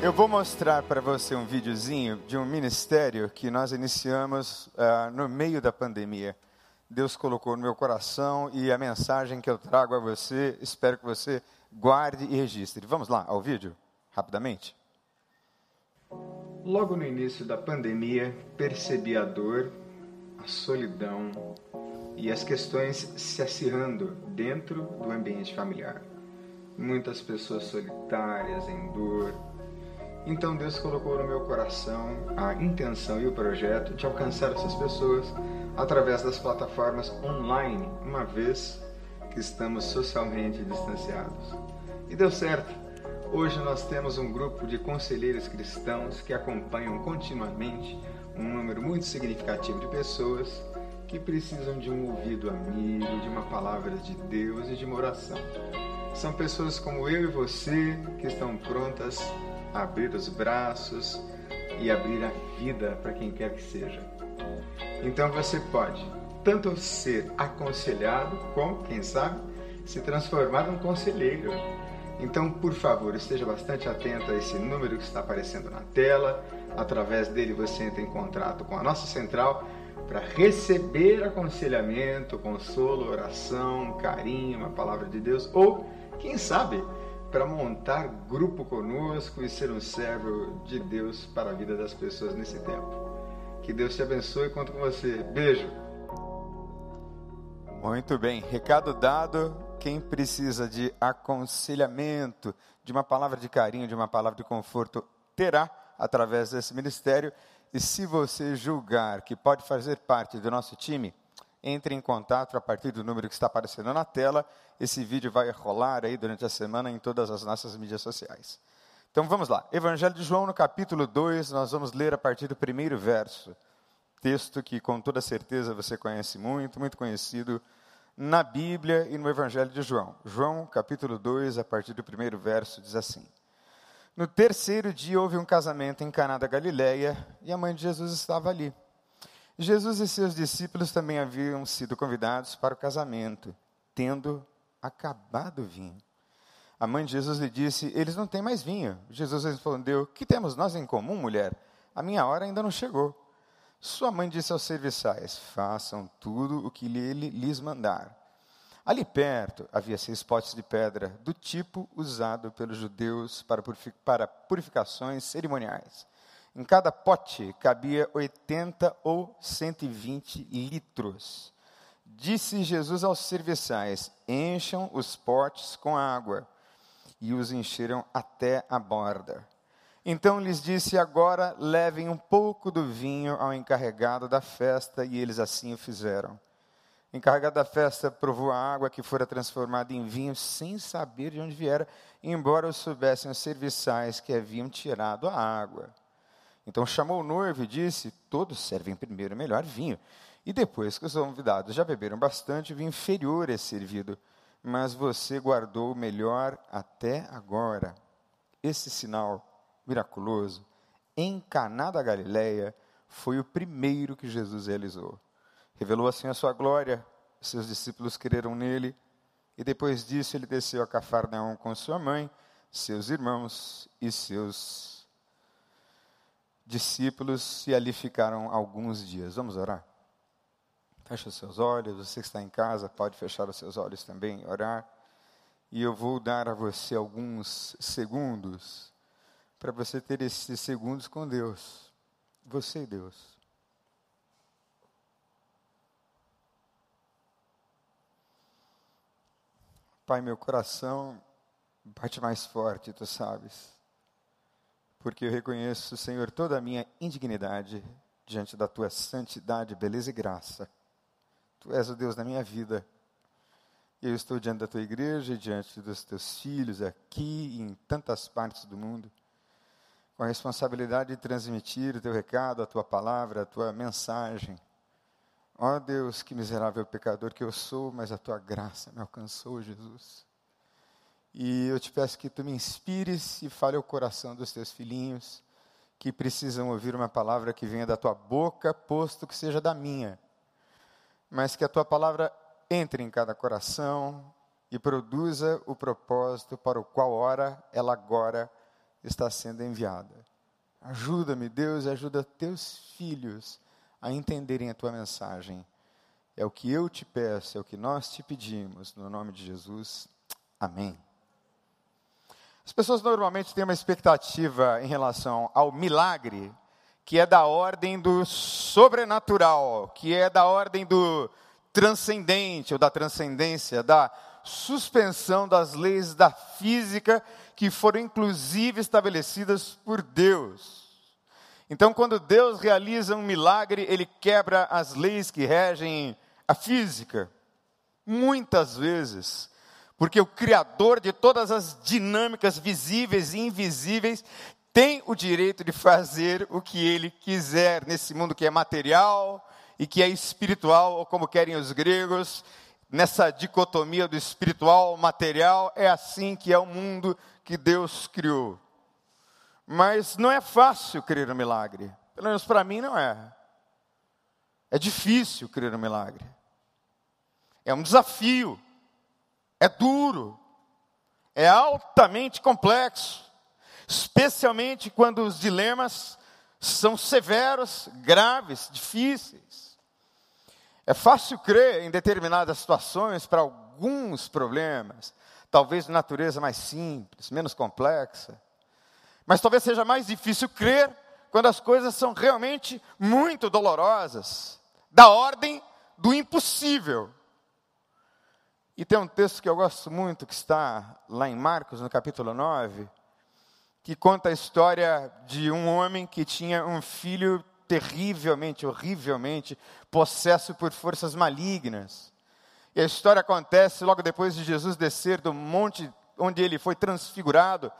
Eu vou mostrar para você um videozinho de um ministério que nós iniciamos uh, no meio da pandemia. Deus colocou no meu coração e a mensagem que eu trago a você, espero que você guarde e registre. Vamos lá ao vídeo, rapidamente. Logo no início da pandemia, percebi a dor, a solidão e as questões se acirrando dentro do ambiente familiar. Muitas pessoas solitárias, em dor, então Deus colocou no meu coração a intenção e o projeto de alcançar essas pessoas através das plataformas online, uma vez que estamos socialmente distanciados. E deu certo. Hoje nós temos um grupo de conselheiros cristãos que acompanham continuamente um número muito significativo de pessoas que precisam de um ouvido amigo, de uma palavra de Deus e de uma oração. São pessoas como eu e você que estão prontas abrir os braços e abrir a vida para quem quer que seja. Então você pode tanto ser aconselhado, como, quem sabe, se transformar num conselheiro. Então, por favor, esteja bastante atento a esse número que está aparecendo na tela. Através dele você entra em contato com a nossa central para receber aconselhamento, consolo, oração, carinho, uma palavra de Deus ou, quem sabe, para montar grupo conosco e ser um servo de Deus para a vida das pessoas nesse tempo. Que Deus te abençoe e conto com você. Beijo. Muito bem, recado dado. Quem precisa de aconselhamento, de uma palavra de carinho, de uma palavra de conforto, terá através desse ministério. E se você julgar que pode fazer parte do nosso time, entre em contato a partir do número que está aparecendo na tela. Esse vídeo vai rolar aí durante a semana em todas as nossas mídias sociais. Então vamos lá. Evangelho de João, no capítulo 2, nós vamos ler a partir do primeiro verso. Texto que com toda certeza você conhece muito, muito conhecido na Bíblia e no Evangelho de João. João, capítulo 2, a partir do primeiro verso, diz assim: No terceiro dia houve um casamento em Caná da Galileia e a mãe de Jesus estava ali. Jesus e seus discípulos também haviam sido convidados para o casamento, tendo acabado o vinho. A mãe de Jesus lhe disse: Eles não têm mais vinho. Jesus respondeu: Que temos nós em comum, mulher? A minha hora ainda não chegou. Sua mãe disse aos serviçais: Façam tudo o que ele lhes mandar. Ali perto havia seis potes de pedra, do tipo usado pelos judeus para purificações cerimoniais. Em cada pote cabia 80 ou 120 litros. Disse Jesus aos serviçais: Encham os potes com água. E os encheram até a borda. Então lhes disse: Agora levem um pouco do vinho ao encarregado da festa, e eles assim o fizeram. O encarregado da festa provou a água que fora transformada em vinho sem saber de onde viera, embora o soubessem os serviçais que haviam tirado a água. Então chamou o noivo e disse: Todos servem primeiro o melhor vinho. E depois que os convidados já beberam bastante, o vinho inferior é servido. Mas você guardou o melhor até agora. Esse sinal miraculoso, em Caná da Galileia, foi o primeiro que Jesus realizou. Revelou assim a sua glória, seus discípulos creram nele, e depois disso ele desceu a Cafarnaum com sua mãe, seus irmãos e seus discípulos e ali ficaram alguns dias. Vamos orar? Feche os seus olhos, você que está em casa pode fechar os seus olhos também, orar. E eu vou dar a você alguns segundos para você ter esses segundos com Deus. Você e Deus. Pai, meu coração bate mais forte, tu sabes porque eu reconheço, Senhor, toda a minha indignidade diante da tua santidade, beleza e graça. Tu és o Deus da minha vida. Eu estou diante da tua igreja diante dos teus filhos aqui e em tantas partes do mundo, com a responsabilidade de transmitir o teu recado, a tua palavra, a tua mensagem. Ó oh Deus, que miserável pecador que eu sou, mas a tua graça me alcançou, Jesus. E eu te peço que tu me inspires e fale ao coração dos teus filhinhos que precisam ouvir uma palavra que venha da tua boca, posto que seja da minha. Mas que a tua palavra entre em cada coração e produza o propósito para o qual ora ela agora está sendo enviada. Ajuda-me, Deus, e ajuda teus filhos a entenderem a tua mensagem. É o que eu te peço, é o que nós te pedimos, no nome de Jesus. Amém. As pessoas normalmente têm uma expectativa em relação ao milagre, que é da ordem do sobrenatural, que é da ordem do transcendente ou da transcendência, da suspensão das leis da física que foram inclusive estabelecidas por Deus. Então, quando Deus realiza um milagre, ele quebra as leis que regem a física. Muitas vezes. Porque o Criador de todas as dinâmicas visíveis e invisíveis tem o direito de fazer o que ele quiser nesse mundo que é material e que é espiritual, ou como querem os gregos, nessa dicotomia do espiritual material, é assim que é o mundo que Deus criou. Mas não é fácil crer no milagre. Pelo menos para mim não é. É difícil crer no milagre. É um desafio. É duro. É altamente complexo. Especialmente quando os dilemas são severos, graves, difíceis. É fácil crer em determinadas situações para alguns problemas, talvez de natureza mais simples, menos complexa. Mas talvez seja mais difícil crer quando as coisas são realmente muito dolorosas, da ordem do impossível. E tem um texto que eu gosto muito, que está lá em Marcos, no capítulo 9, que conta a história de um homem que tinha um filho terrivelmente, horrivelmente possesso por forças malignas. E a história acontece logo depois de Jesus descer do monte onde ele foi transfigurado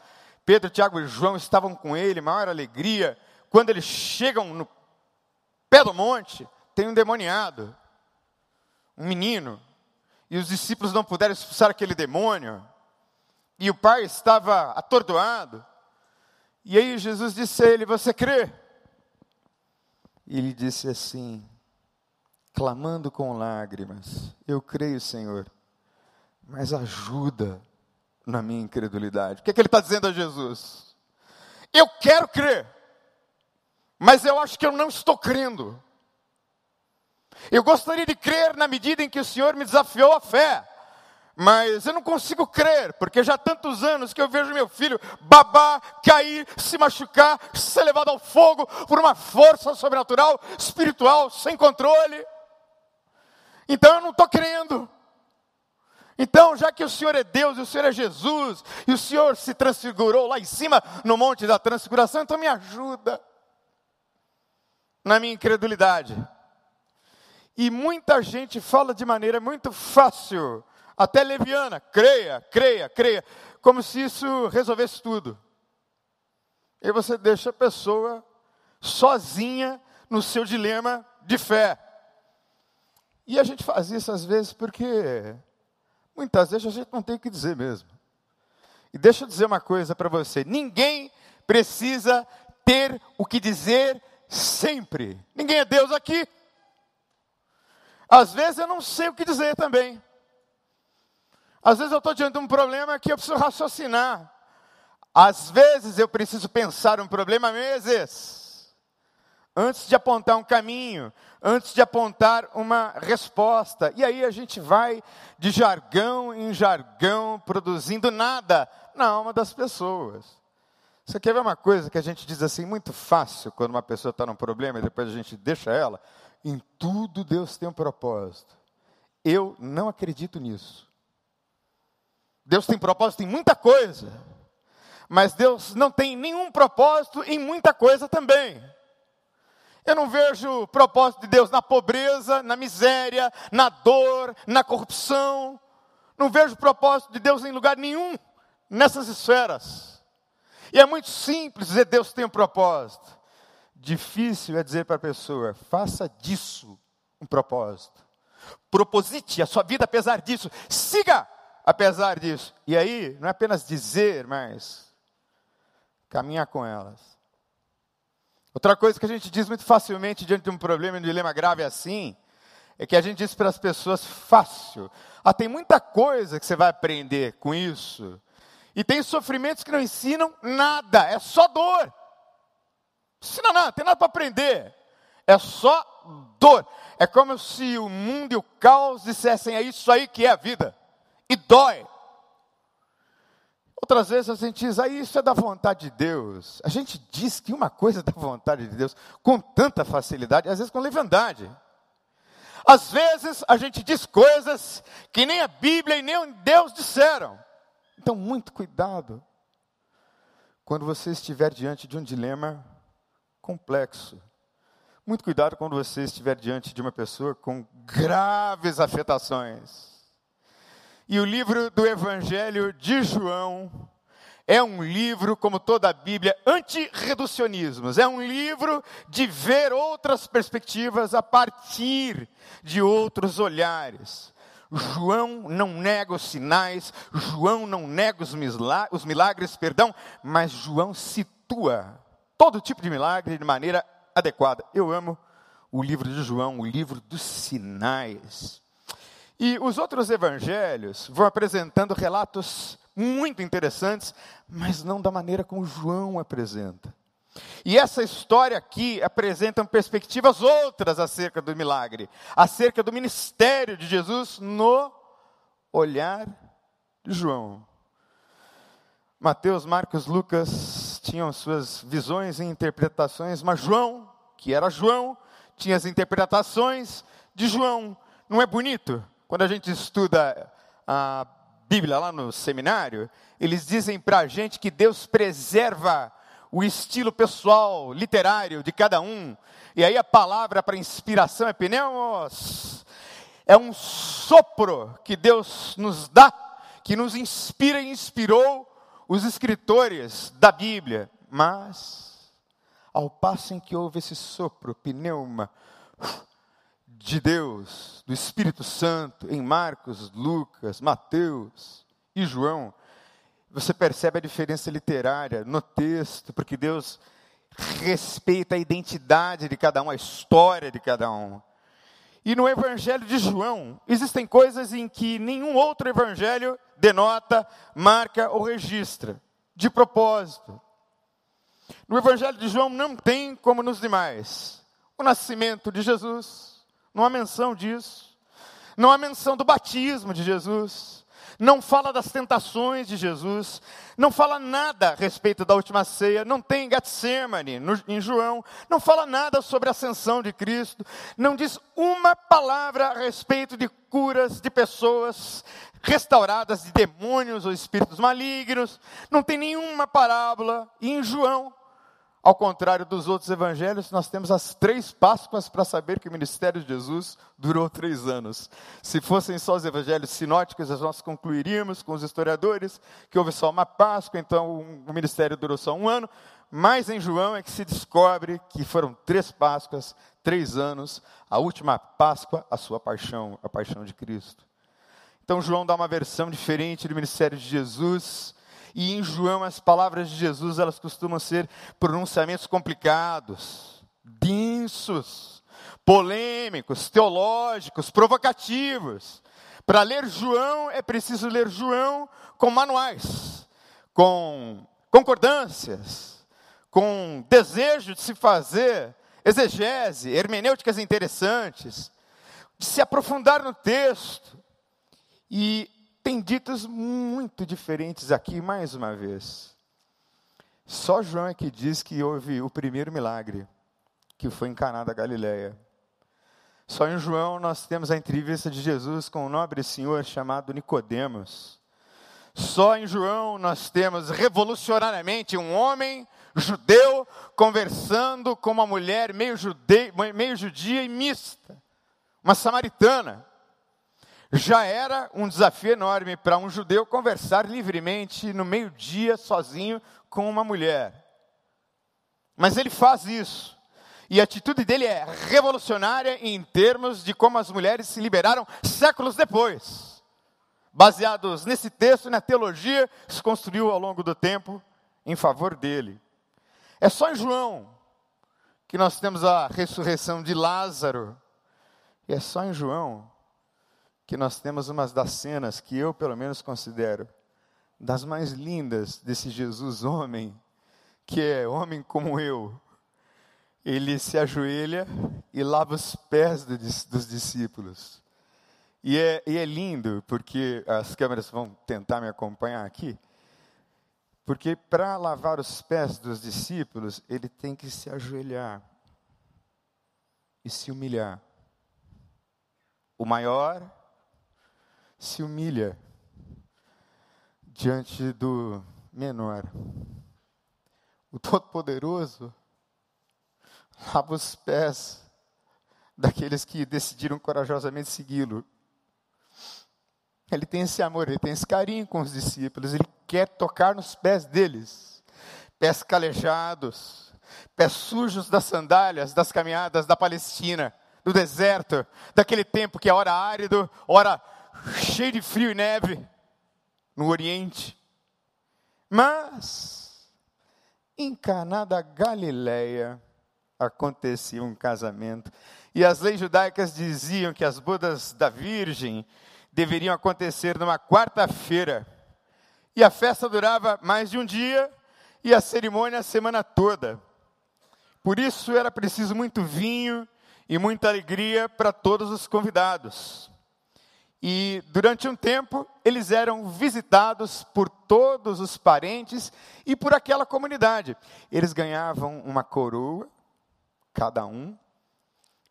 Pedro, Tiago e João estavam com ele, maior alegria. Quando eles chegam no pé do monte, tem um demoniado, um menino, e os discípulos não puderam expulsar aquele demônio, e o pai estava atordoado. E aí Jesus disse a ele: Você crê? E ele disse assim, clamando com lágrimas: Eu creio, Senhor, mas ajuda na minha incredulidade. O que, é que ele está dizendo a Jesus? Eu quero crer, mas eu acho que eu não estou crendo. Eu gostaria de crer na medida em que o Senhor me desafiou a fé, mas eu não consigo crer, porque já há tantos anos que eu vejo meu filho babar, cair, se machucar, ser levado ao fogo por uma força sobrenatural, espiritual, sem controle. Então eu não estou crendo. Então, já que o Senhor é Deus e o Senhor é Jesus, e o Senhor se transfigurou lá em cima no monte da transfiguração, então me ajuda na minha incredulidade. E muita gente fala de maneira muito fácil, até leviana, creia, creia, creia, como se isso resolvesse tudo. E você deixa a pessoa sozinha no seu dilema de fé. E a gente faz isso às vezes porque Muitas vezes a gente não tem o que dizer mesmo. E deixa eu dizer uma coisa para você: ninguém precisa ter o que dizer sempre. Ninguém é Deus aqui. Às vezes eu não sei o que dizer também. Às vezes eu estou diante de um problema que eu preciso raciocinar. Às vezes eu preciso pensar um problema meses antes de apontar um caminho, antes de apontar uma resposta. E aí a gente vai de jargão em jargão, produzindo nada na alma das pessoas. Você quer ver uma coisa que a gente diz assim muito fácil quando uma pessoa está num problema e depois a gente deixa ela? Em tudo Deus tem um propósito. Eu não acredito nisso. Deus tem propósito em muita coisa, mas Deus não tem nenhum propósito em muita coisa também. Eu não vejo propósito de Deus na pobreza, na miséria, na dor, na corrupção. Não vejo propósito de Deus em lugar nenhum nessas esferas. E é muito simples dizer Deus tem um propósito. Difícil é dizer para a pessoa, faça disso um propósito. Proposite a sua vida apesar disso. Siga apesar disso. E aí, não é apenas dizer, mas caminhar com elas. Outra coisa que a gente diz muito facilmente diante de um problema, um dilema grave assim, é que a gente diz para as pessoas fácil. Ah, tem muita coisa que você vai aprender com isso. E tem sofrimentos que não ensinam nada, é só dor. Ensina nada, tem nada para aprender. É só dor. É como se o mundo e o caos dissessem: é isso aí que é a vida. E dói. Outras vezes a gente diz, ah, isso é da vontade de Deus. A gente diz que uma coisa é da vontade de Deus com tanta facilidade, às vezes com leviandade. Às vezes a gente diz coisas que nem a Bíblia e nem Deus disseram. Então, muito cuidado quando você estiver diante de um dilema complexo. Muito cuidado quando você estiver diante de uma pessoa com graves afetações. E o livro do Evangelho de João é um livro, como toda a Bíblia, anti-reducionismos. É um livro de ver outras perspectivas a partir de outros olhares. João não nega os sinais, João não nega os milagres, perdão, mas João situa todo tipo de milagre de maneira adequada. Eu amo o livro de João, o livro dos sinais. E os outros evangelhos vão apresentando relatos muito interessantes, mas não da maneira como João apresenta. E essa história aqui apresenta perspectivas outras acerca do milagre, acerca do ministério de Jesus no olhar de João. Mateus, Marcos, Lucas tinham suas visões e interpretações, mas João, que era João, tinha as interpretações de João. Não é bonito? Quando a gente estuda a Bíblia lá no seminário, eles dizem para a gente que Deus preserva o estilo pessoal, literário de cada um. E aí a palavra para inspiração é pneumos. É um sopro que Deus nos dá, que nos inspira e inspirou os escritores da Bíblia. Mas, ao passo em que houve esse sopro, pneuma, de Deus, do Espírito Santo, em Marcos, Lucas, Mateus e João, você percebe a diferença literária no texto, porque Deus respeita a identidade de cada um, a história de cada um. E no Evangelho de João, existem coisas em que nenhum outro evangelho denota, marca ou registra, de propósito. No Evangelho de João não tem como nos demais. O nascimento de Jesus, não há menção disso, não há menção do batismo de Jesus, não fala das tentações de Jesus, não fala nada a respeito da última ceia, não tem Getsemane no, em João, não fala nada sobre a ascensão de Cristo, não diz uma palavra a respeito de curas de pessoas restauradas de demônios ou espíritos malignos, não tem nenhuma parábola. E em João, ao contrário dos outros evangelhos, nós temos as três Páscoas para saber que o ministério de Jesus durou três anos. Se fossem só os evangelhos sinóticos, nós concluiríamos com os historiadores que houve só uma Páscoa, então o ministério durou só um ano. Mas em João é que se descobre que foram três Páscoas, três anos, a última Páscoa, a sua paixão, a paixão de Cristo. Então João dá uma versão diferente do ministério de Jesus e em João as palavras de Jesus, elas costumam ser pronunciamentos complicados, densos, polêmicos, teológicos, provocativos. Para ler João é preciso ler João com manuais, com concordâncias, com desejo de se fazer exegese, hermenêuticas interessantes, de se aprofundar no texto. E tem ditos muito diferentes aqui, mais uma vez. Só João é que diz que houve o primeiro milagre, que foi em Caná da Galileia. Só em João nós temos a entrevista de Jesus com um nobre senhor chamado Nicodemos. Só em João nós temos revolucionariamente um homem judeu conversando com uma mulher meio, jude... meio judia e mista, uma samaritana. Já era um desafio enorme para um judeu conversar livremente no meio-dia, sozinho, com uma mulher. Mas ele faz isso. E a atitude dele é revolucionária em termos de como as mulheres se liberaram séculos depois. Baseados nesse texto e na teologia que se construiu ao longo do tempo em favor dele. É só em João que nós temos a ressurreição de Lázaro. E é só em João que nós temos uma das cenas que eu, pelo menos, considero das mais lindas desse Jesus homem, que é homem como eu, ele se ajoelha e lava os pés do, dos discípulos. E é, e é lindo, porque as câmeras vão tentar me acompanhar aqui. Porque para lavar os pés dos discípulos, ele tem que se ajoelhar e se humilhar. O maior se humilha diante do menor. O Todo-Poderoso lava os pés daqueles que decidiram corajosamente segui-lo. Ele tem esse amor, ele tem esse carinho com os discípulos, ele quer tocar nos pés deles, pés calejados, pés sujos das sandálias, das caminhadas da Palestina, do deserto, daquele tempo que é hora árido, hora cheio de frio e neve, no Oriente. Mas, em Caná da Galileia, acontecia um casamento. E as leis judaicas diziam que as bodas da Virgem deveriam acontecer numa quarta-feira. E a festa durava mais de um dia e a cerimônia a semana toda. Por isso era preciso muito vinho e muita alegria para todos os convidados. E durante um tempo eles eram visitados por todos os parentes e por aquela comunidade. Eles ganhavam uma coroa cada um,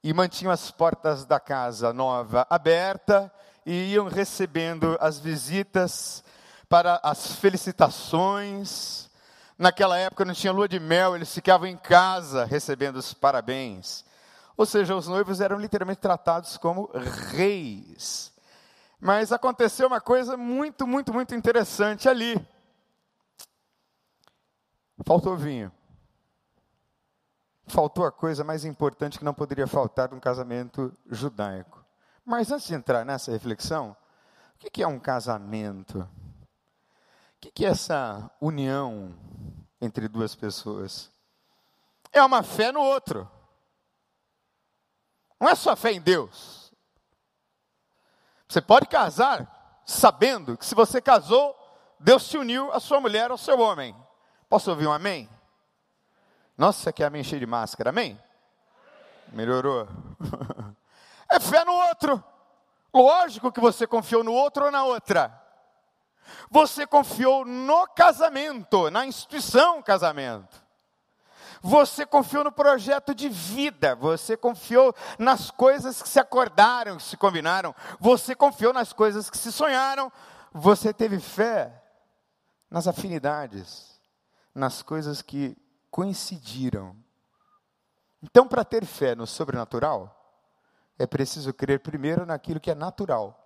e mantinham as portas da casa nova aberta e iam recebendo as visitas para as felicitações. Naquela época não tinha lua de mel, eles ficavam em casa recebendo os parabéns. Ou seja, os noivos eram literalmente tratados como reis. Mas aconteceu uma coisa muito, muito, muito interessante ali. Faltou vinho faltou a coisa mais importante que não poderia faltar num casamento judaico. Mas antes de entrar nessa reflexão, o que é um casamento? O que é essa união entre duas pessoas? É uma fé no outro. Não é só fé em Deus. Você pode casar sabendo que se você casou, Deus te uniu a sua mulher ao seu homem. Posso ouvir um amém? Nossa, que amém cheio de máscara, amém? Melhorou. É fé no outro. Lógico que você confiou no outro ou na outra. Você confiou no casamento, na instituição casamento. Você confiou no projeto de vida, você confiou nas coisas que se acordaram, que se combinaram, você confiou nas coisas que se sonharam, você teve fé nas afinidades, nas coisas que coincidiram. Então, para ter fé no sobrenatural, é preciso crer primeiro naquilo que é natural.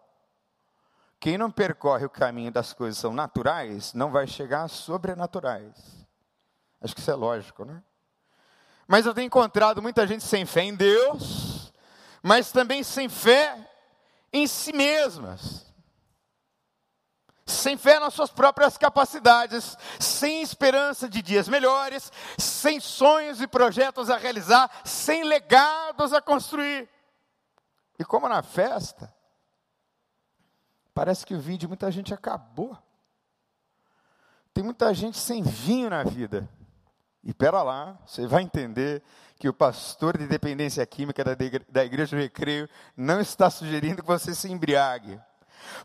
Quem não percorre o caminho das coisas que são naturais, não vai chegar às sobrenaturais. Acho que isso é lógico, né? Mas eu tenho encontrado muita gente sem fé em Deus, mas também sem fé em si mesmas sem fé nas suas próprias capacidades, sem esperança de dias melhores, sem sonhos e projetos a realizar, sem legados a construir. E como na festa, parece que o vinho de muita gente acabou. Tem muita gente sem vinho na vida. E pera lá, você vai entender que o pastor de dependência química da igreja do recreio não está sugerindo que você se embriague.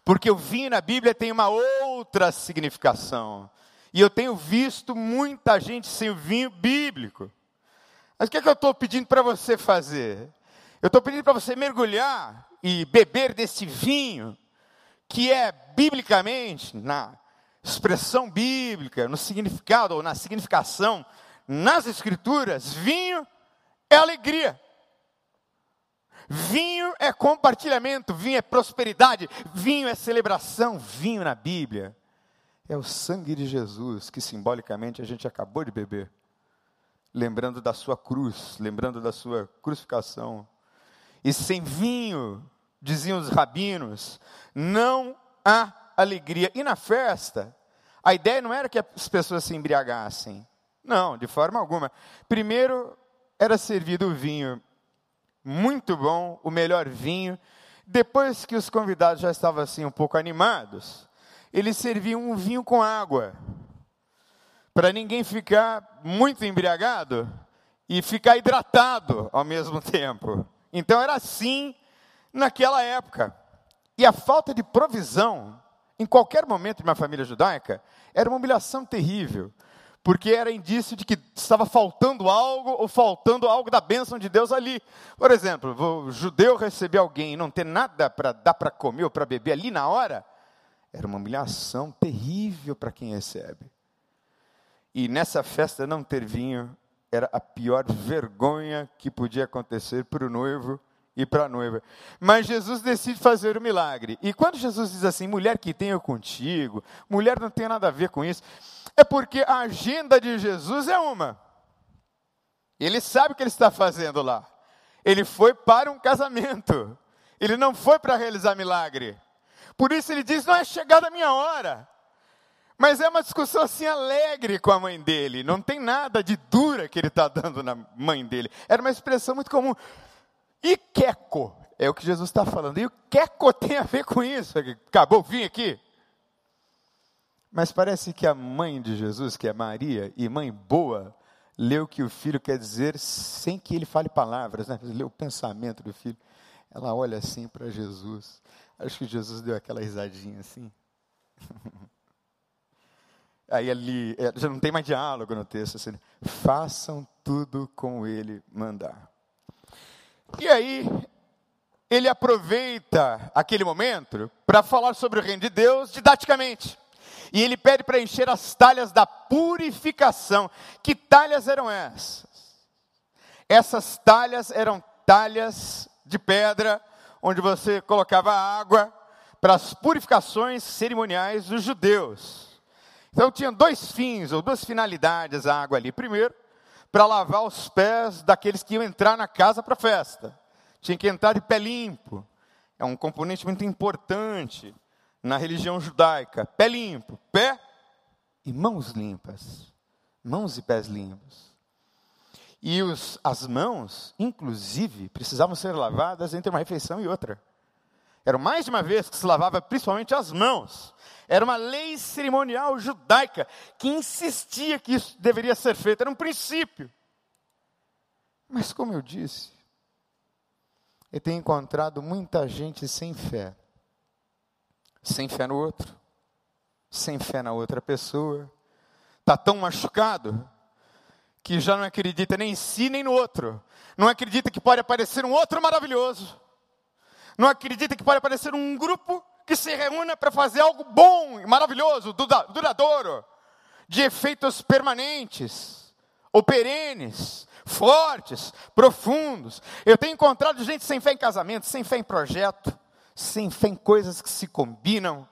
Porque o vinho na Bíblia tem uma outra significação. E eu tenho visto muita gente sem o vinho bíblico. Mas o que, é que eu estou pedindo para você fazer? Eu estou pedindo para você mergulhar e beber desse vinho, que é biblicamente, na expressão bíblica, no significado ou na significação, nas escrituras, vinho é alegria. Vinho é compartilhamento, vinho é prosperidade, vinho é celebração, vinho na Bíblia é o sangue de Jesus que simbolicamente a gente acabou de beber. Lembrando da sua cruz, lembrando da sua crucificação. E sem vinho, diziam os rabinos, não há alegria. E na festa, a ideia não era que as pessoas se embriagassem. Não, de forma alguma. Primeiro era servido o vinho muito bom, o melhor vinho. Depois que os convidados já estavam assim um pouco animados, eles serviam um vinho com água, para ninguém ficar muito embriagado e ficar hidratado ao mesmo tempo. Então era assim naquela época. E a falta de provisão, em qualquer momento de uma família judaica, era uma humilhação terrível, porque era indício de que estava faltando algo ou faltando algo da bênção de Deus ali. Por exemplo, o judeu receber alguém e não ter nada para dar para comer ou para beber ali na hora, era uma humilhação terrível para quem recebe. E nessa festa não ter vinho era a pior vergonha que podia acontecer para o noivo e para a noiva. Mas Jesus decide fazer o milagre. E quando Jesus diz assim, mulher que tenho contigo, mulher não tem nada a ver com isso, é porque a agenda de Jesus é uma. Ele sabe o que ele está fazendo lá. Ele foi para um casamento. Ele não foi para realizar milagre. Por isso ele diz: não é chegada a minha hora. Mas é uma discussão assim alegre com a mãe dele. Não tem nada de dura que ele está dando na mãe dele. Era uma expressão muito comum. E queco? É o que Jesus está falando. E o queco tem a ver com isso? Acabou, vim aqui. Mas parece que a mãe de Jesus, que é Maria, e mãe boa, leu o que o filho quer dizer sem que ele fale palavras, né? Leu o pensamento do filho. Ela olha assim para Jesus. Acho que Jesus deu aquela risadinha assim. Aí ali, é, já não tem mais diálogo no texto, assim, façam tudo como ele mandar. E aí, ele aproveita aquele momento para falar sobre o reino de Deus didaticamente. E ele pede para encher as talhas da purificação. Que talhas eram essas? Essas talhas eram talhas de pedra, onde você colocava água para as purificações cerimoniais dos judeus. Então tinha dois fins, ou duas finalidades a água ali. Primeiro, para lavar os pés daqueles que iam entrar na casa para a festa. Tinha que entrar de pé limpo. É um componente muito importante na religião judaica. Pé limpo, pé e mãos limpas. Mãos e pés limpos. E os, as mãos, inclusive, precisavam ser lavadas entre uma refeição e outra. Era mais de uma vez que se lavava principalmente as mãos. Era uma lei cerimonial judaica que insistia que isso deveria ser feito, era um princípio. Mas, como eu disse, eu tenho encontrado muita gente sem fé. Sem fé no outro, sem fé na outra pessoa. Está tão machucado que já não acredita nem em si nem no outro. Não acredita que pode aparecer um outro maravilhoso. Não acredita que pode aparecer um grupo que se reúna para fazer algo bom, maravilhoso, duradouro, de efeitos permanentes ou perenes, fortes, profundos. Eu tenho encontrado gente sem fé em casamento, sem fé em projeto, sem fé em coisas que se combinam,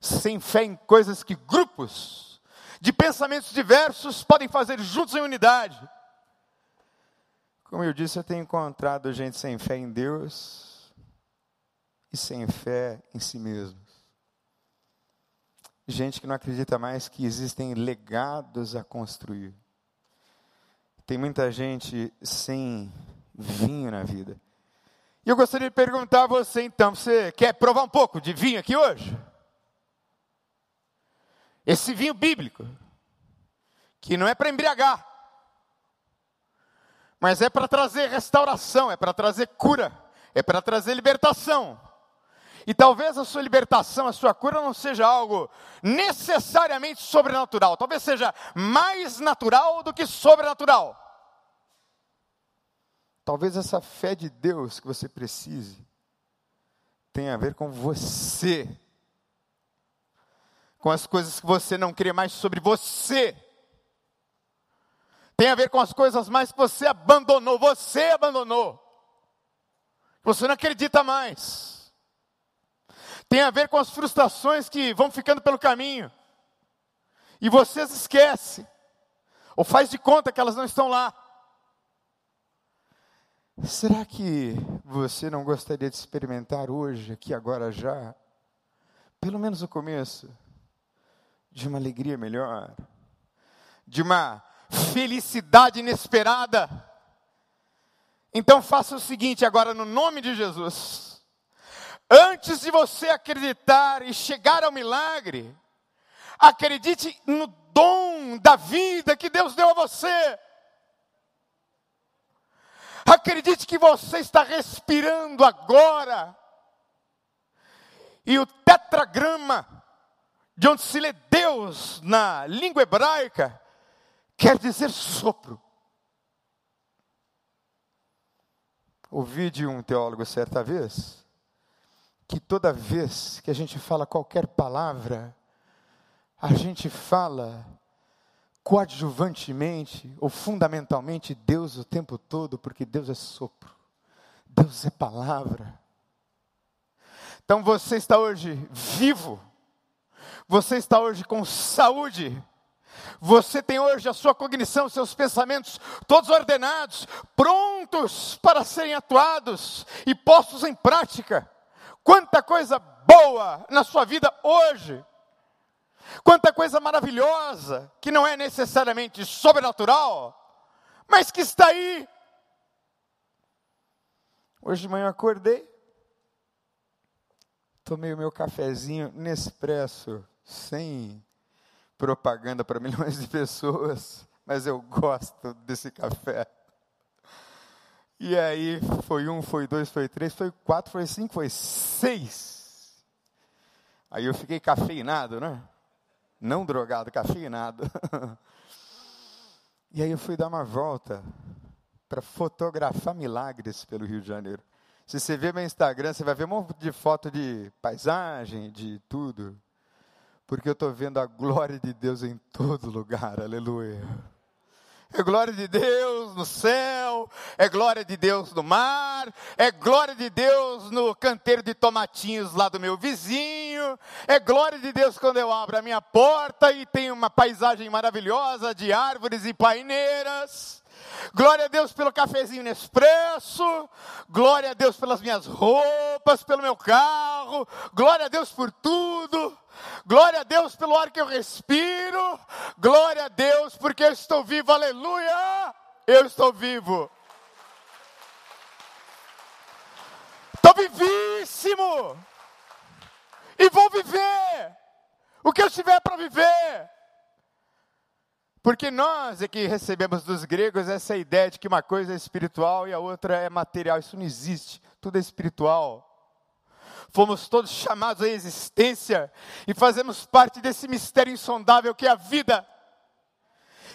sem fé em coisas que grupos de pensamentos diversos podem fazer juntos em unidade. Como eu disse, eu tenho encontrado gente sem fé em Deus, e sem fé em si mesmos. Gente que não acredita mais que existem legados a construir. Tem muita gente sem vinho na vida. E eu gostaria de perguntar a você então: você quer provar um pouco de vinho aqui hoje? Esse vinho bíblico, que não é para embriagar, mas é para trazer restauração, é para trazer cura, é para trazer libertação. E talvez a sua libertação, a sua cura não seja algo necessariamente sobrenatural, talvez seja mais natural do que sobrenatural. Talvez essa fé de Deus que você precise tenha a ver com você, com as coisas que você não crê mais sobre você. Tem a ver com as coisas mais que você abandonou, você abandonou. Você não acredita mais tem a ver com as frustrações que vão ficando pelo caminho. E você esquece, ou faz de conta que elas não estão lá. Será que você não gostaria de experimentar hoje, aqui agora já, pelo menos o começo, de uma alegria melhor, de uma felicidade inesperada? Então faça o seguinte agora, no nome de Jesus Antes de você acreditar e chegar ao milagre, acredite no dom da vida que Deus deu a você. Acredite que você está respirando agora. E o tetragrama, de onde se lê Deus na língua hebraica, quer dizer sopro. Ouvi de um teólogo certa vez que toda vez que a gente fala qualquer palavra, a gente fala coadjuvantemente ou fundamentalmente Deus o tempo todo, porque Deus é sopro, Deus é palavra. Então você está hoje vivo, você está hoje com saúde, você tem hoje a sua cognição, seus pensamentos todos ordenados, prontos para serem atuados e postos em prática. Quanta coisa boa na sua vida hoje. Quanta coisa maravilhosa, que não é necessariamente sobrenatural, mas que está aí. Hoje de manhã eu acordei, tomei o meu cafezinho Nespresso, sem propaganda para milhões de pessoas, mas eu gosto desse café. E aí foi um, foi dois, foi três, foi quatro, foi cinco, foi seis. Aí eu fiquei cafeinado, né? Não drogado, cafeinado. e aí eu fui dar uma volta para fotografar milagres pelo Rio de Janeiro. Se você ver meu Instagram, você vai ver um monte de foto de paisagem, de tudo. Porque eu estou vendo a glória de Deus em todo lugar, aleluia. É glória de Deus no céu, é glória de Deus no mar, é glória de Deus no canteiro de tomatinhos lá do meu vizinho, é glória de Deus quando eu abro a minha porta e tem uma paisagem maravilhosa de árvores e paineiras. Glória a Deus pelo cafezinho Nespresso, glória a Deus pelas minhas roupas, pelo meu carro, glória a Deus por tudo. Glória a Deus pelo ar que eu respiro. Glória a Deus porque eu estou vivo. Aleluia! Eu estou vivo. Estou vivíssimo. E vou viver o que eu tiver para viver. Porque nós é que recebemos dos gregos essa ideia de que uma coisa é espiritual e a outra é material. Isso não existe. Tudo é espiritual fomos todos chamados à existência e fazemos parte desse mistério insondável que é a vida.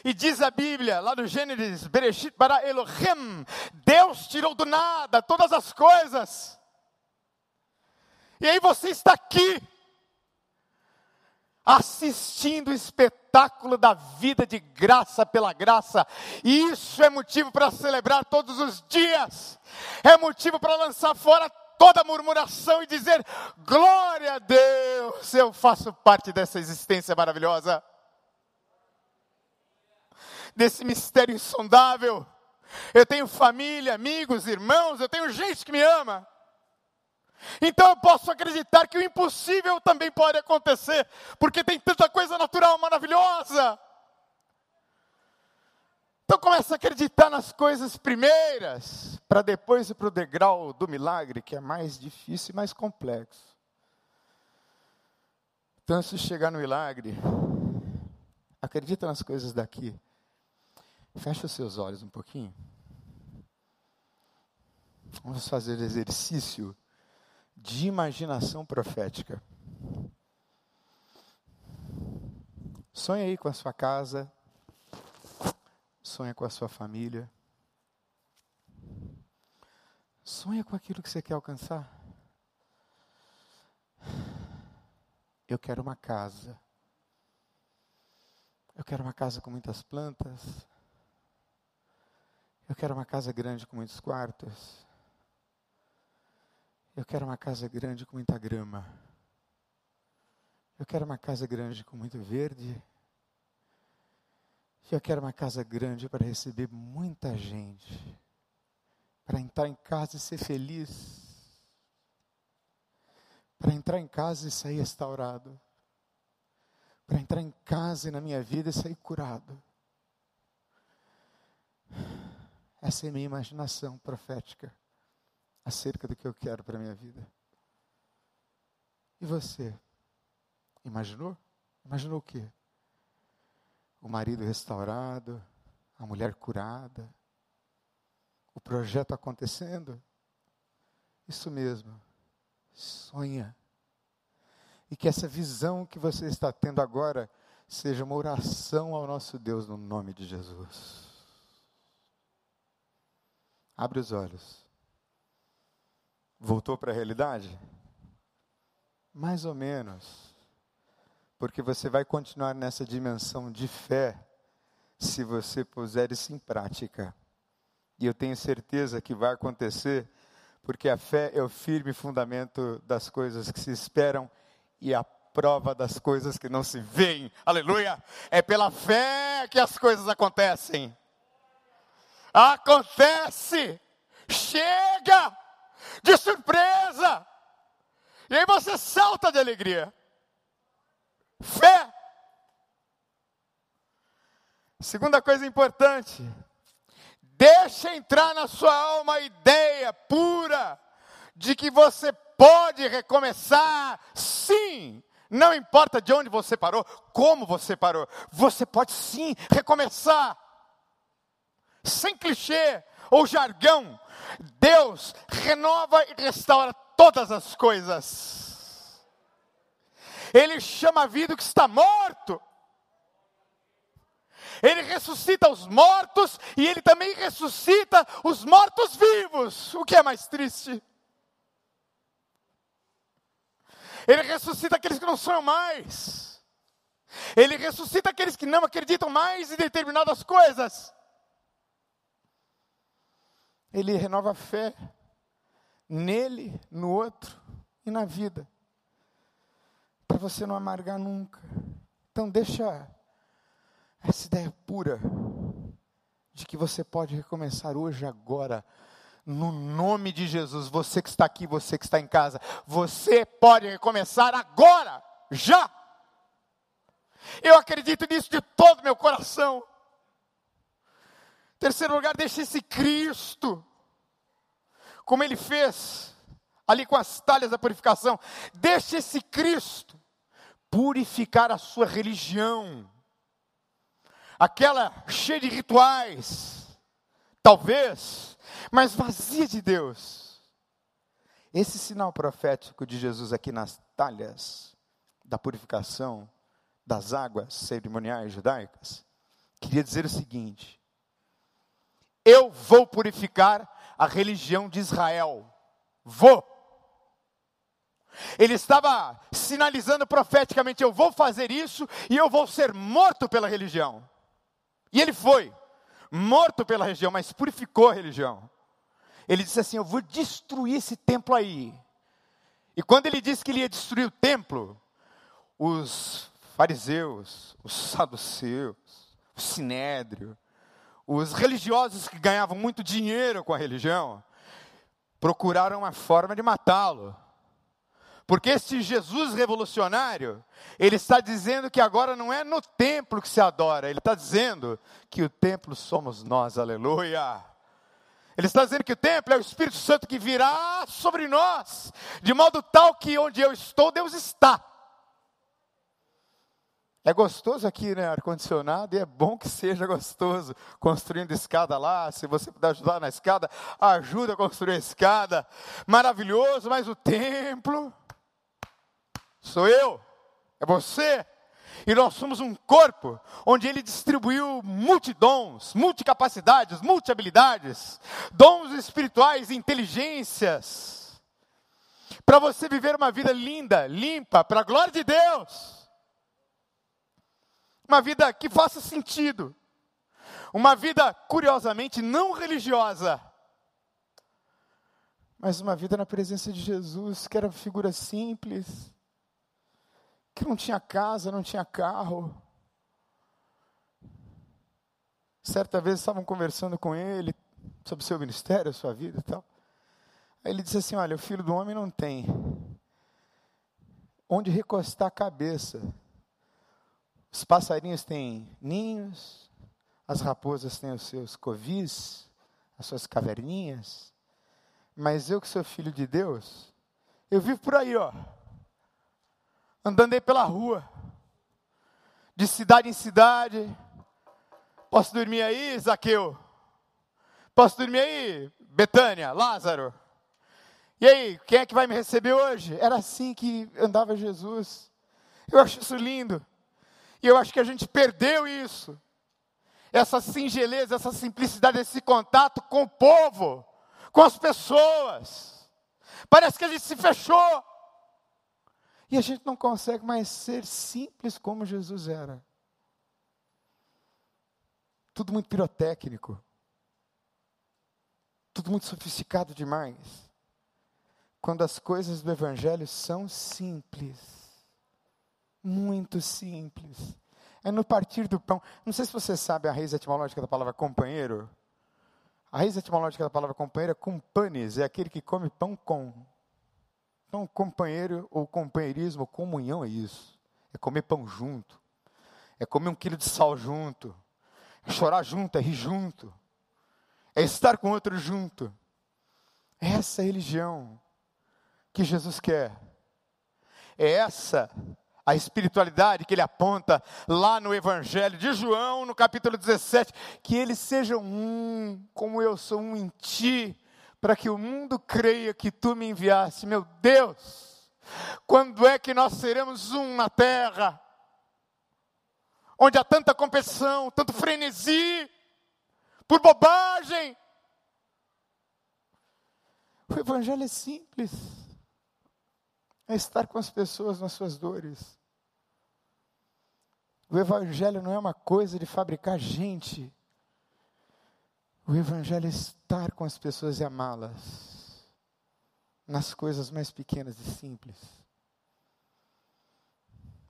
E diz a Bíblia, lá no Gênesis, Bereshit bara Elohim, Deus tirou do nada todas as coisas. E aí você está aqui, assistindo o espetáculo da vida de graça pela graça. E isso é motivo para celebrar todos os dias. É motivo para lançar fora toda murmuração e dizer: glória a Deus, eu faço parte dessa existência maravilhosa, desse mistério insondável. Eu tenho família, amigos, irmãos, eu tenho gente que me ama. Então eu posso acreditar que o impossível também pode acontecer, porque tem tanta coisa natural maravilhosa. Então começa a acreditar nas coisas primeiras, para depois ir para o degrau do milagre, que é mais difícil e mais complexo. Então, se chegar no milagre, acredita nas coisas daqui. Fecha os seus olhos um pouquinho. Vamos fazer exercício de imaginação profética. Sonhe aí com a sua casa, Sonha com a sua família. Sonha com aquilo que você quer alcançar. Eu quero uma casa. Eu quero uma casa com muitas plantas. Eu quero uma casa grande com muitos quartos. Eu quero uma casa grande com muita grama. Eu quero uma casa grande com muito verde. Eu quero uma casa grande para receber muita gente, para entrar em casa e ser feliz, para entrar em casa e sair restaurado, para entrar em casa e na minha vida e sair curado. Essa é a minha imaginação profética acerca do que eu quero para a minha vida. E você? Imaginou? Imaginou o quê? O marido restaurado, a mulher curada, o projeto acontecendo? Isso mesmo. Sonha. E que essa visão que você está tendo agora seja uma oração ao nosso Deus no nome de Jesus. Abre os olhos. Voltou para a realidade? Mais ou menos. Porque você vai continuar nessa dimensão de fé se você puser isso em prática. E eu tenho certeza que vai acontecer, porque a fé é o firme fundamento das coisas que se esperam e a prova das coisas que não se veem. Aleluia! É pela fé que as coisas acontecem. Acontece! Chega! De surpresa! E aí você salta de alegria. Fé. Segunda coisa importante, deixa entrar na sua alma a ideia pura de que você pode recomeçar, sim. Não importa de onde você parou, como você parou, você pode sim recomeçar. Sem clichê ou jargão, Deus renova e restaura todas as coisas. Ele chama a vida o que está morto. Ele ressuscita os mortos e ele também ressuscita os mortos vivos. O que é mais triste? Ele ressuscita aqueles que não sonham mais. Ele ressuscita aqueles que não acreditam mais em determinadas coisas. Ele renova a fé nele, no outro e na vida. Para você não amargar nunca. Então deixa essa ideia pura de que você pode recomeçar hoje, agora, no nome de Jesus. Você que está aqui, você que está em casa, você pode recomeçar agora, já. Eu acredito nisso de todo meu coração. Terceiro lugar, deixe esse Cristo como ele fez ali com as talhas da purificação. Deixe esse Cristo purificar a sua religião, aquela cheia de rituais, talvez, mas vazia de Deus. Esse sinal profético de Jesus aqui nas talhas da purificação das águas cerimoniais judaicas, queria dizer o seguinte: eu vou purificar a religião de Israel. Vou. Ele estava sinalizando profeticamente: eu vou fazer isso e eu vou ser morto pela religião. E ele foi morto pela religião, mas purificou a religião. Ele disse assim: Eu vou destruir esse templo aí. E quando ele disse que ele ia destruir o templo, os fariseus, os saduceus, o sinédrio, os religiosos que ganhavam muito dinheiro com a religião procuraram uma forma de matá-lo. Porque esse Jesus revolucionário, ele está dizendo que agora não é no templo que se adora, ele está dizendo que o templo somos nós, aleluia. Ele está dizendo que o templo é o Espírito Santo que virá sobre nós, de modo tal que onde eu estou, Deus está. É gostoso aqui, né? Ar-condicionado, e é bom que seja gostoso. Construindo escada lá, se você puder ajudar na escada, ajuda a construir a escada. Maravilhoso, mas o templo sou eu, é você. E nós somos um corpo onde ele distribuiu multidons, multicapacidades, multihabilidades, dons espirituais, inteligências, para você viver uma vida linda, limpa, para a glória de Deus uma vida que faça sentido, uma vida curiosamente não religiosa, mas uma vida na presença de Jesus, que era figura simples, que não tinha casa, não tinha carro. Certa vez estavam conversando com ele sobre o seu ministério, a sua vida e tal. Aí ele disse assim: Olha, o filho do homem não tem onde recostar a cabeça. Os passarinhos têm ninhos, as raposas têm os seus covis, as suas caverninhas, mas eu que sou filho de Deus, eu vivo por aí, ó, andando aí pela rua, de cidade em cidade. Posso dormir aí, Zaqueu? Posso dormir aí, Betânia, Lázaro? E aí, quem é que vai me receber hoje? Era assim que andava Jesus. Eu acho isso lindo. E eu acho que a gente perdeu isso. Essa singeleza, essa simplicidade, esse contato com o povo, com as pessoas. Parece que a gente se fechou. E a gente não consegue mais ser simples como Jesus era. Tudo muito pirotécnico. Tudo muito sofisticado demais. Quando as coisas do Evangelho são simples. Muito simples. É no partir do pão. Não sei se você sabe a raiz etimológica da palavra companheiro. A raiz etimológica da palavra companheiro é companes, é aquele que come pão com. Então, companheiro ou companheirismo, comunhão é isso. É comer pão junto. É comer um quilo de sal junto. É chorar junto, é rir junto. É estar com outro junto. É essa religião que Jesus quer. É essa a espiritualidade que ele aponta lá no Evangelho de João, no capítulo 17, que eles sejam um, como eu sou um em ti, para que o mundo creia que tu me enviaste. Meu Deus, quando é que nós seremos um na terra? Onde há tanta competição, tanto frenesi, por bobagem. O Evangelho é simples. É estar com as pessoas nas suas dores. O Evangelho não é uma coisa de fabricar gente. O Evangelho é estar com as pessoas e amá-las, nas coisas mais pequenas e simples.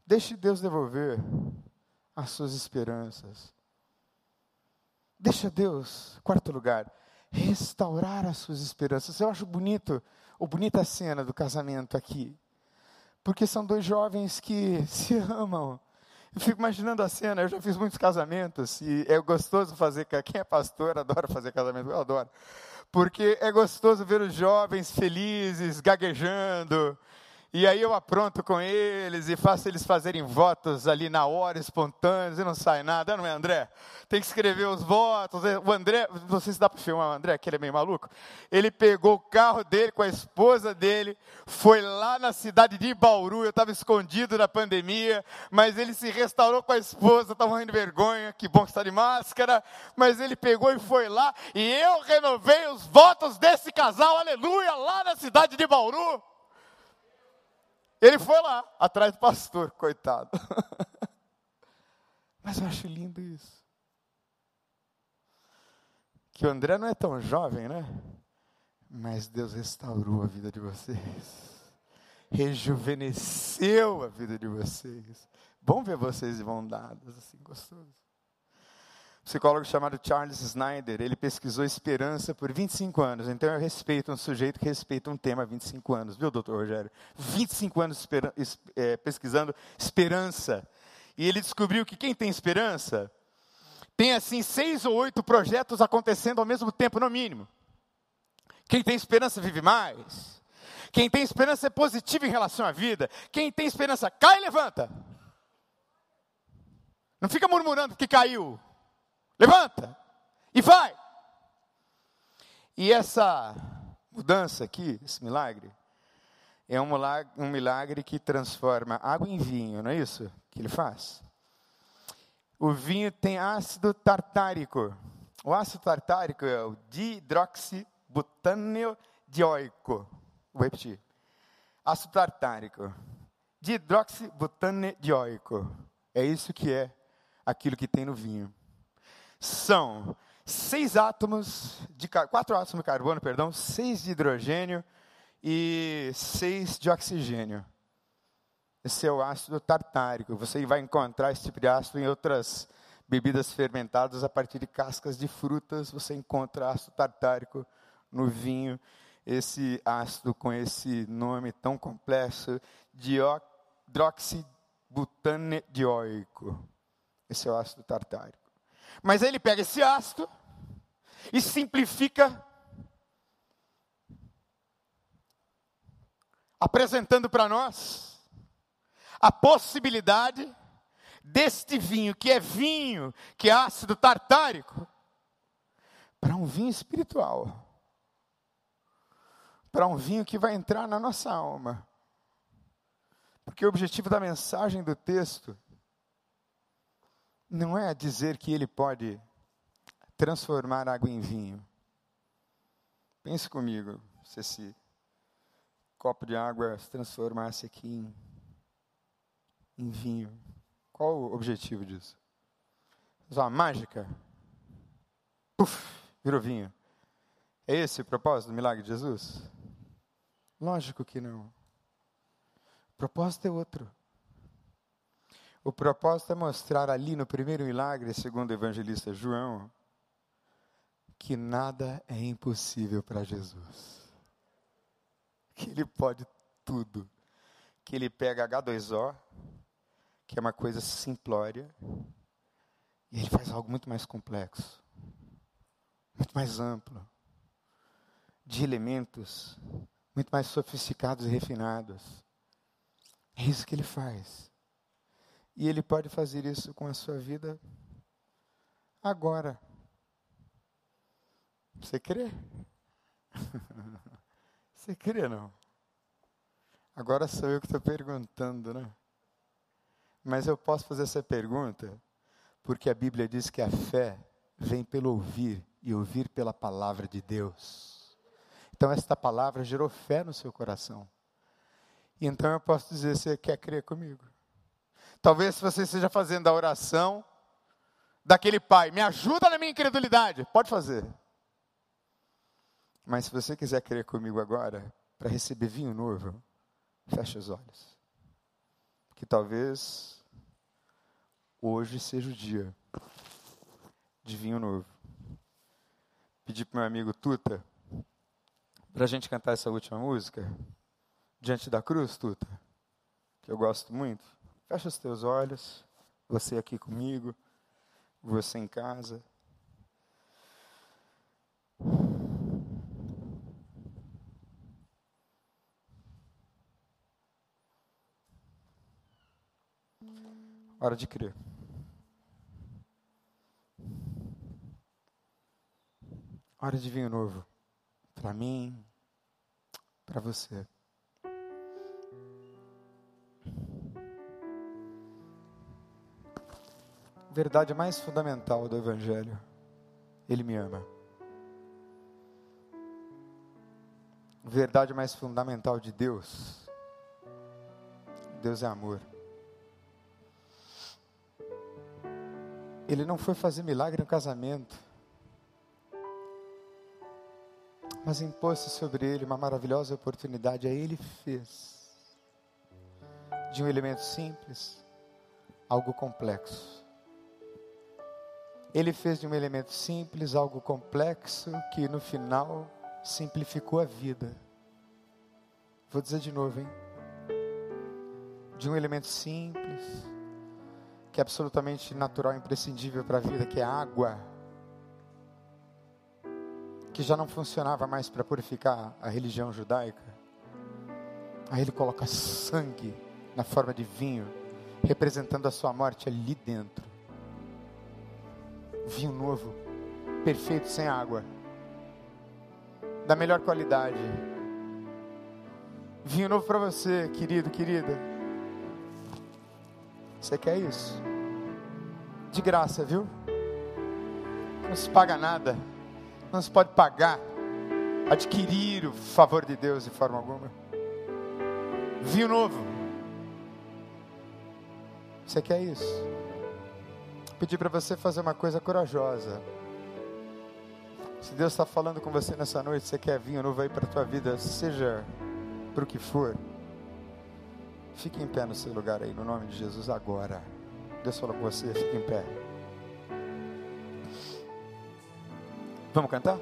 Deixe Deus devolver as suas esperanças. Deixa Deus, quarto lugar, restaurar as suas esperanças. Eu acho bonito, ou bonita a cena do casamento aqui, porque são dois jovens que se amam eu fico imaginando a cena, eu já fiz muitos casamentos e é gostoso fazer, quem é pastor adora fazer casamento, eu adoro. Porque é gostoso ver os jovens felizes, gaguejando, e aí eu apronto com eles e faço eles fazerem votos ali na hora, espontâneos, e não sai nada, não é, André? Tem que escrever os votos. O André, não sei se dá para filmar o André, que ele é meio maluco. Ele pegou o carro dele com a esposa dele, foi lá na cidade de Bauru, eu estava escondido na pandemia, mas ele se restaurou com a esposa, estava morrendo de vergonha, que bom que está de máscara, mas ele pegou e foi lá, e eu renovei os votos desse casal, aleluia, lá na cidade de Bauru. Ele foi lá, atrás do pastor, coitado. Mas eu acho lindo isso. Que o André não é tão jovem, né? Mas Deus restaurou a vida de vocês. Rejuvenesceu a vida de vocês. Bom ver vocês de mão dadas, assim, gostoso psicólogo chamado Charles Snyder, ele pesquisou esperança por 25 anos. Então eu respeito um sujeito que respeita um tema há 25 anos, viu, doutor Rogério? 25 anos espera, é, pesquisando esperança. E ele descobriu que quem tem esperança tem assim seis ou oito projetos acontecendo ao mesmo tempo, no mínimo. Quem tem esperança vive mais. Quem tem esperança é positivo em relação à vida. Quem tem esperança cai e levanta. Não fica murmurando que caiu. Levanta e vai. E essa mudança aqui, esse milagre, é um milagre, um milagre que transforma água em vinho, não é isso que ele faz? O vinho tem ácido tartárico. O ácido tartárico é o dihidroxibutâneo-dioico. Vou repetir. Ácido tartárico. Dihidroxibutâneo-dioico. É isso que é aquilo que tem no vinho são seis átomos de quatro átomos de carbono, perdão, seis de hidrogênio e seis de oxigênio. Esse é o ácido tartárico. Você vai encontrar esse tipo de ácido em outras bebidas fermentadas a partir de cascas de frutas. Você encontra ácido tartárico no vinho. Esse ácido com esse nome tão complexo, dioxibutaneidioico. Esse é o ácido tartárico. Mas aí ele pega esse ácido e simplifica, apresentando para nós a possibilidade deste vinho, que é vinho, que é ácido tartárico, para um vinho espiritual. Para um vinho que vai entrar na nossa alma. Porque o objetivo da mensagem do texto não é dizer que ele pode transformar água em vinho. Pense comigo, se esse copo de água se transformasse aqui em, em vinho. Qual o objetivo disso? Uma mágica? Puf, virou vinho. É esse o propósito do milagre de Jesus? Lógico que não. O propósito é outro. O propósito é mostrar ali no primeiro milagre, segundo o evangelista João, que nada é impossível para Jesus. Que ele pode tudo. Que ele pega H2O, que é uma coisa simplória, e ele faz algo muito mais complexo, muito mais amplo, de elementos muito mais sofisticados e refinados. É isso que ele faz. E ele pode fazer isso com a sua vida agora. Você crê? Você crê não? Agora sou eu que estou perguntando, né? Mas eu posso fazer essa pergunta porque a Bíblia diz que a fé vem pelo ouvir e ouvir pela palavra de Deus. Então, esta palavra gerou fé no seu coração. E então eu posso dizer: você quer crer comigo? Talvez você esteja fazendo a oração daquele pai: me ajuda na minha incredulidade. Pode fazer. Mas se você quiser crer comigo agora, para receber vinho novo, feche os olhos. Que talvez hoje seja o dia de vinho novo. Pedi para meu amigo Tuta para a gente cantar essa última música, Diante da Cruz, Tuta, que eu gosto muito. Fecha os teus olhos, você aqui comigo, você em casa. Hora de crer. Hora de vinho novo. Para mim, para você. Verdade mais fundamental do Evangelho. Ele me ama. Verdade mais fundamental de Deus. Deus é amor. Ele não foi fazer milagre no casamento, mas impôs sobre ele uma maravilhosa oportunidade. Aí ele fez de um elemento simples algo complexo. Ele fez de um elemento simples algo complexo que no final simplificou a vida. Vou dizer de novo, hein? De um elemento simples que é absolutamente natural imprescindível para a vida, que é água, que já não funcionava mais para purificar a religião judaica. Aí ele coloca sangue na forma de vinho, representando a sua morte ali dentro. Vinho novo, perfeito, sem água, da melhor qualidade. Vinho novo para você, querido, querida. Você quer isso? De graça, viu? Não se paga nada. Não se pode pagar, adquirir o favor de Deus de forma alguma. Vinho novo. Você quer isso? Pedir para você fazer uma coisa corajosa. Se Deus está falando com você nessa noite, você quer vinho novo aí para a tua vida, seja para o que for. Fique em pé no seu lugar aí, no nome de Jesus, agora. Deus falou com você, fique em pé. Vamos cantar?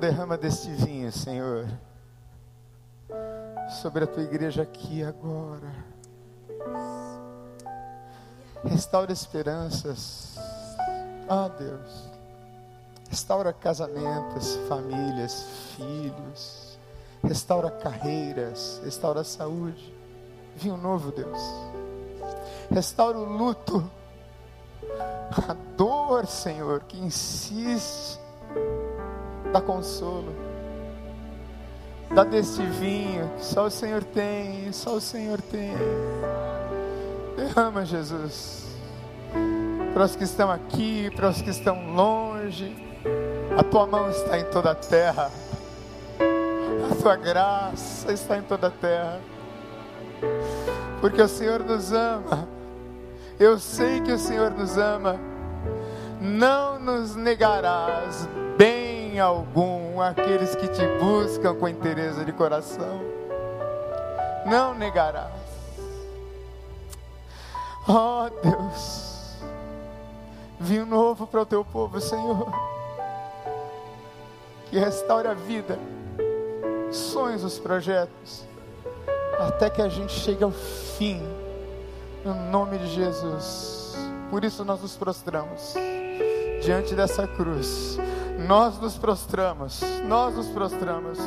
Derrama deste vinho, Senhor, sobre a tua igreja aqui agora. Restaura esperanças, oh, Deus. Restaura casamentos, famílias, filhos restaura carreiras, restaura a saúde. Vinho novo, Deus. Restaura o luto, a dor, Senhor, que insiste. Dá consolo. Dá deste vinho que só o Senhor tem, só o Senhor tem. Derrama, Jesus. Para os que estão aqui, para os que estão longe, a tua mão está em toda a terra. A tua graça está em toda a terra. Porque o Senhor nos ama. Eu sei que o Senhor nos ama. Não nos negarás bem algum aqueles que te buscam com interesse de coração. Não negarás. Oh Deus, vinho novo para o teu povo, Senhor, que restaure a vida sonhos, os projetos, até que a gente chegue ao fim, no nome de Jesus. Por isso nós nos prostramos diante dessa cruz. Nós nos prostramos, nós nos prostramos.